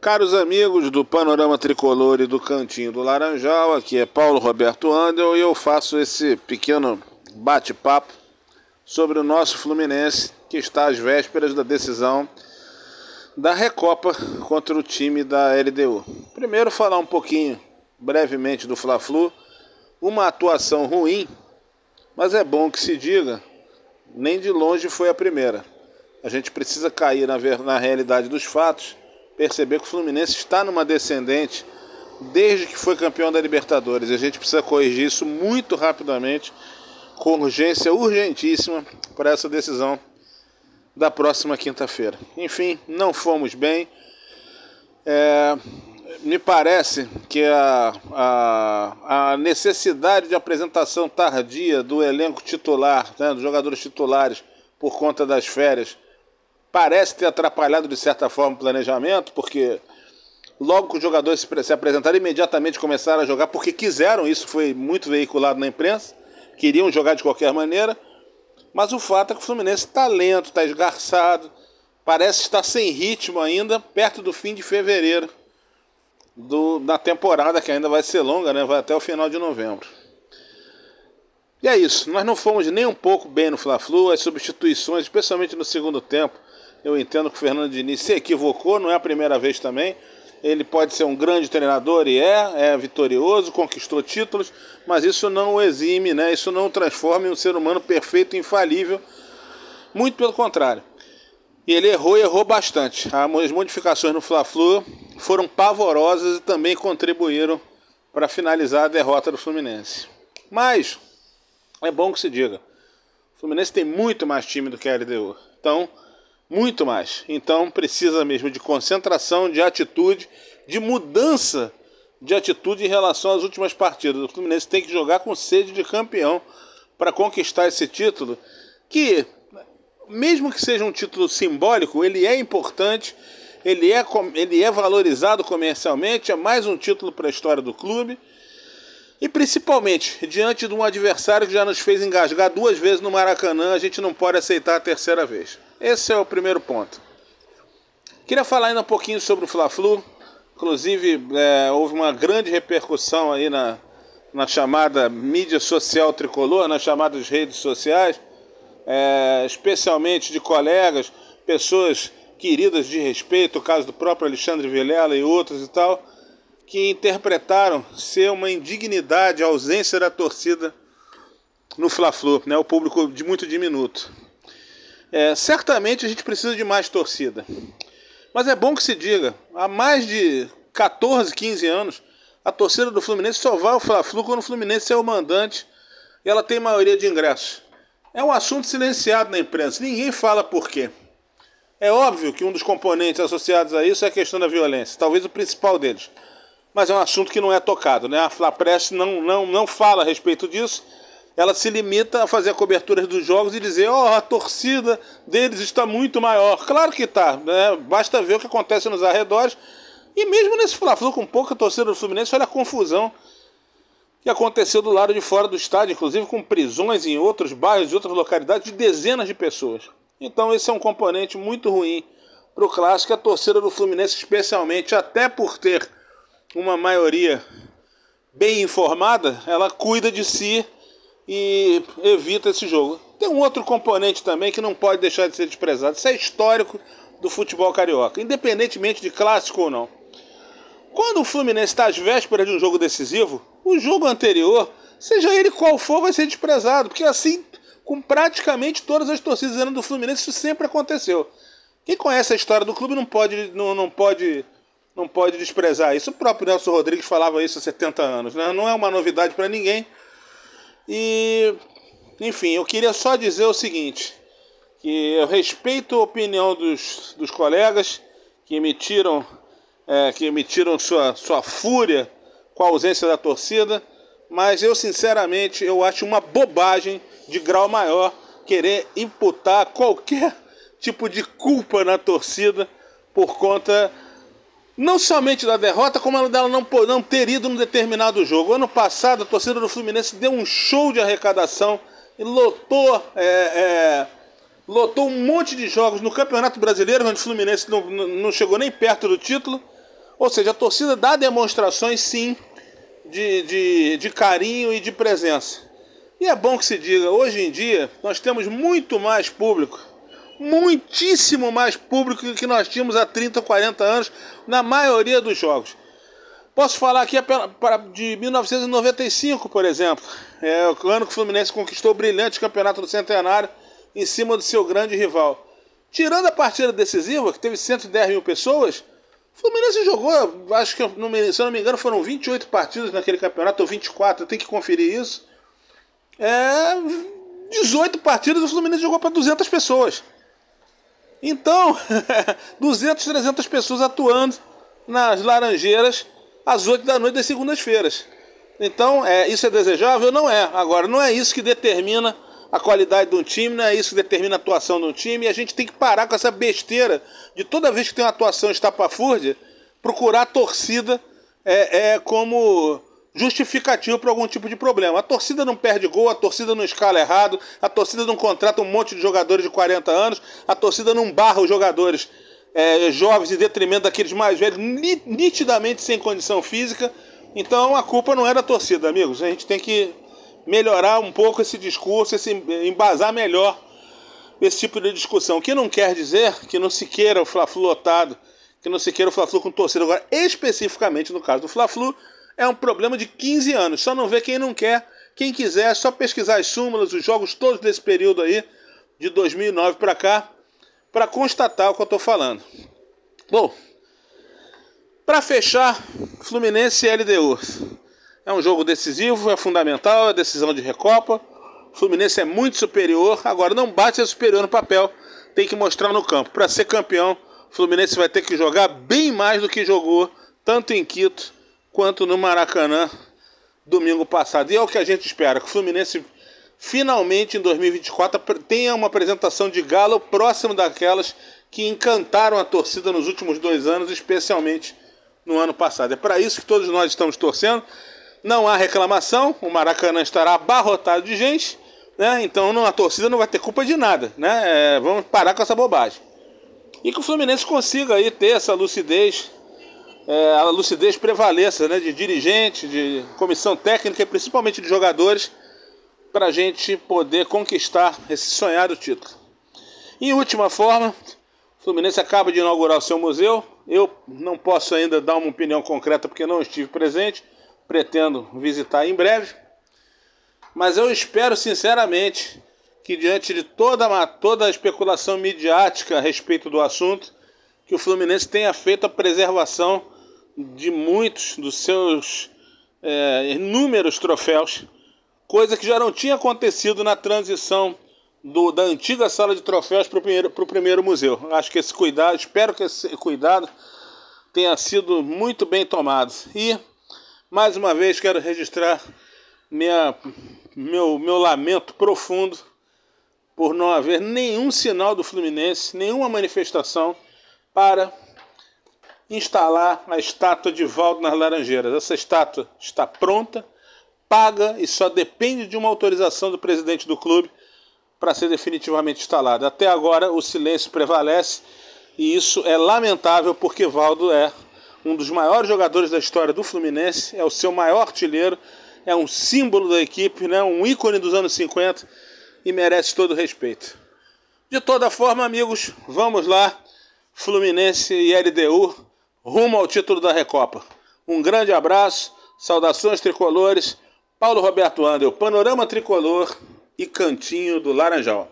Caros amigos do Panorama Tricolor e do Cantinho do Laranjal, aqui é Paulo Roberto Andel e eu faço esse pequeno bate-papo sobre o nosso Fluminense que está às vésperas da decisão da Recopa contra o time da LDU. Primeiro falar um pouquinho brevemente do Fla-Flu, uma atuação ruim, mas é bom que se diga, nem de longe foi a primeira. A gente precisa cair na, na realidade dos fatos perceber que o Fluminense está numa descendente desde que foi campeão da Libertadores. A gente precisa corrigir isso muito rapidamente, com urgência urgentíssima para essa decisão da próxima quinta-feira. Enfim, não fomos bem. É, me parece que a, a, a, necessidade de apresentação tardia do elenco titular, né, dos jogadores titulares, por conta das férias, parece ter atrapalhado de certa forma o planejamento, porque logo que os jogadores se apresentaram, imediatamente começaram a jogar porque quiseram, isso foi muito veiculado na imprensa, queriam jogar de qualquer maneira, mas o fato é que o Fluminense está lento, está esgarçado, parece estar sem ritmo ainda, perto do fim de fevereiro do, da temporada, que ainda vai ser longa, né? vai até o final de novembro. E é isso, nós não fomos nem um pouco bem no Fla-Flu, as substituições, especialmente no segundo tempo, eu entendo que o Fernando Diniz se equivocou, não é a primeira vez também. Ele pode ser um grande treinador e é, é vitorioso, conquistou títulos, mas isso não o exime, né? Isso não o transforma em um ser humano perfeito e infalível. Muito pelo contrário. E ele errou e errou bastante. As modificações no Fla-Flu foram pavorosas e também contribuíram para finalizar a derrota do Fluminense. Mas é bom que se diga. O Fluminense tem muito mais time do que a LDU. Então, muito mais. Então precisa mesmo de concentração, de atitude, de mudança de atitude em relação às últimas partidas. O Fluminense tem que jogar com sede de campeão para conquistar esse título, que mesmo que seja um título simbólico, ele é importante, ele é, ele é valorizado comercialmente, é mais um título para a história do clube. E principalmente, diante de um adversário que já nos fez engasgar duas vezes no Maracanã, a gente não pode aceitar a terceira vez. Esse é o primeiro ponto. Queria falar ainda um pouquinho sobre o Fla-Flu. Inclusive, é, houve uma grande repercussão aí na, na chamada mídia social tricolor, nas chamadas redes sociais, é, especialmente de colegas, pessoas queridas de respeito, o caso do próprio Alexandre Vilela e outros e tal, que interpretaram ser uma indignidade a ausência da torcida no Fla-Flu, né, o público de muito diminuto. É, certamente a gente precisa de mais torcida. Mas é bom que se diga, há mais de 14, 15 anos, a torcida do Fluminense só vai ao Fla-Flu quando o Fluminense é o mandante e ela tem maioria de ingressos. É um assunto silenciado na imprensa, ninguém fala por quê. É óbvio que um dos componentes associados a isso é a questão da violência, talvez o principal deles. Mas é um assunto que não é tocado, né? A Fla-Press não, não, não fala a respeito disso ela se limita a fazer a cobertura dos jogos e dizer, ó, oh, a torcida deles está muito maior. Claro que está, né? Basta ver o que acontece nos arredores. E mesmo nesse Fla-Flu com pouca torcida do Fluminense, olha a confusão que aconteceu do lado de fora do estádio, inclusive com prisões em outros bairros e outras localidades de dezenas de pessoas. Então esse é um componente muito ruim para o clássico, a torcida do Fluminense especialmente, até por ter uma maioria bem informada, ela cuida de si e evita esse jogo. Tem um outro componente também que não pode deixar de ser desprezado. Isso é histórico do futebol carioca, independentemente de clássico ou não. Quando o Fluminense está às vésperas de um jogo decisivo, o jogo anterior, seja ele qual for, vai ser desprezado, porque assim, com praticamente todas as torcidas do Fluminense, isso sempre aconteceu. Quem conhece a história do clube não pode, não, não pode, não pode desprezar isso. O próprio Nelson Rodrigues falava isso há 70 anos, né? não é uma novidade para ninguém. E, enfim, eu queria só dizer o seguinte: que eu respeito a opinião dos, dos colegas que emitiram, é, que emitiram sua, sua fúria com a ausência da torcida, mas eu sinceramente eu acho uma bobagem de grau maior querer imputar qualquer tipo de culpa na torcida por conta não somente da derrota, como dela não, não ter ido num determinado jogo. Ano passado, a torcida do Fluminense deu um show de arrecadação e lotou é, é, lotou um monte de jogos no Campeonato Brasileiro, onde o Fluminense não, não chegou nem perto do título. Ou seja, a torcida dá demonstrações, sim, de, de, de carinho e de presença. E é bom que se diga, hoje em dia nós temos muito mais público, muitíssimo mais público que nós tínhamos há 30, 40 anos na maioria dos jogos. Posso falar aqui de 1995, por exemplo, é o ano que o Fluminense conquistou o brilhante campeonato do Centenário em cima do seu grande rival. Tirando a partida decisiva, que teve 110 mil pessoas, o Fluminense jogou, acho que, se eu não me engano, foram 28 partidas naquele campeonato, ou 24, eu tenho que conferir isso. É, 18 partidas o Fluminense jogou para 200 pessoas. Então, 200, 300 pessoas atuando nas Laranjeiras às 8 da noite das segundas-feiras. Então, é, isso é desejável? Não é. Agora, não é isso que determina a qualidade de um time, não é isso que determina a atuação de um time. E a gente tem que parar com essa besteira de toda vez que tem uma atuação estapafúrdia, procurar a torcida é, é como justificativo para algum tipo de problema. A torcida não perde gol, a torcida não escala errado, a torcida não contrata um monte de jogadores de 40 anos, a torcida não barra os jogadores é, jovens em detrimento daqueles mais velhos, nitidamente sem condição física. Então a culpa não é da torcida, amigos. A gente tem que melhorar um pouco esse discurso, esse, embasar melhor esse tipo de discussão. O que não quer dizer que não se queira o Fla-Flu lotado, que não se queira o Fla-Flu com torcida. Agora, especificamente no caso do Fla-Flu, é um problema de 15 anos. Só não vê quem não quer. Quem quiser, é só pesquisar as súmulas, os jogos todos desse período aí, de 2009 para cá, para constatar o que eu estou falando. Bom, para fechar, Fluminense e LDU. É um jogo decisivo, é fundamental, é decisão de Recopa. Fluminense é muito superior, agora não bate ser superior no papel, tem que mostrar no campo. Para ser campeão, Fluminense vai ter que jogar bem mais do que jogou, tanto em Quito quanto no Maracanã domingo passado. E é o que a gente espera, que o Fluminense finalmente em 2024 tenha uma apresentação de galo próximo daquelas que encantaram a torcida nos últimos dois anos, especialmente no ano passado. É para isso que todos nós estamos torcendo. Não há reclamação, o Maracanã estará abarrotado de gente, né? então a torcida não vai ter culpa de nada. Né? É, vamos parar com essa bobagem. E que o Fluminense consiga aí ter essa lucidez, é, a lucidez prevaleça né? de dirigente, de comissão técnica e principalmente de jogadores, para a gente poder conquistar esse sonhado título. Em última forma, o Fluminense acaba de inaugurar o seu museu. Eu não posso ainda dar uma opinião concreta porque não estive presente pretendo visitar em breve. Mas eu espero sinceramente que diante de toda, toda a especulação midiática a respeito do assunto, que o Fluminense tenha feito a preservação de muitos dos seus é, inúmeros troféus, coisa que já não tinha acontecido na transição do, da antiga sala de troféus para o primeiro, primeiro museu. Acho que esse cuidado, espero que esse cuidado tenha sido muito bem tomado. E mais uma vez quero registrar minha, meu, meu lamento profundo por não haver nenhum sinal do Fluminense, nenhuma manifestação para instalar a estátua de Valdo nas Laranjeiras. Essa estátua está pronta, paga e só depende de uma autorização do presidente do clube para ser definitivamente instalada. Até agora o silêncio prevalece e isso é lamentável porque Valdo é um dos maiores jogadores da história do Fluminense, é o seu maior artilheiro, é um símbolo da equipe, né? um ícone dos anos 50 e merece todo o respeito. De toda forma, amigos, vamos lá, Fluminense e LDU, rumo ao título da Recopa. Um grande abraço, saudações tricolores, Paulo Roberto Andel, Panorama Tricolor e Cantinho do Laranjal.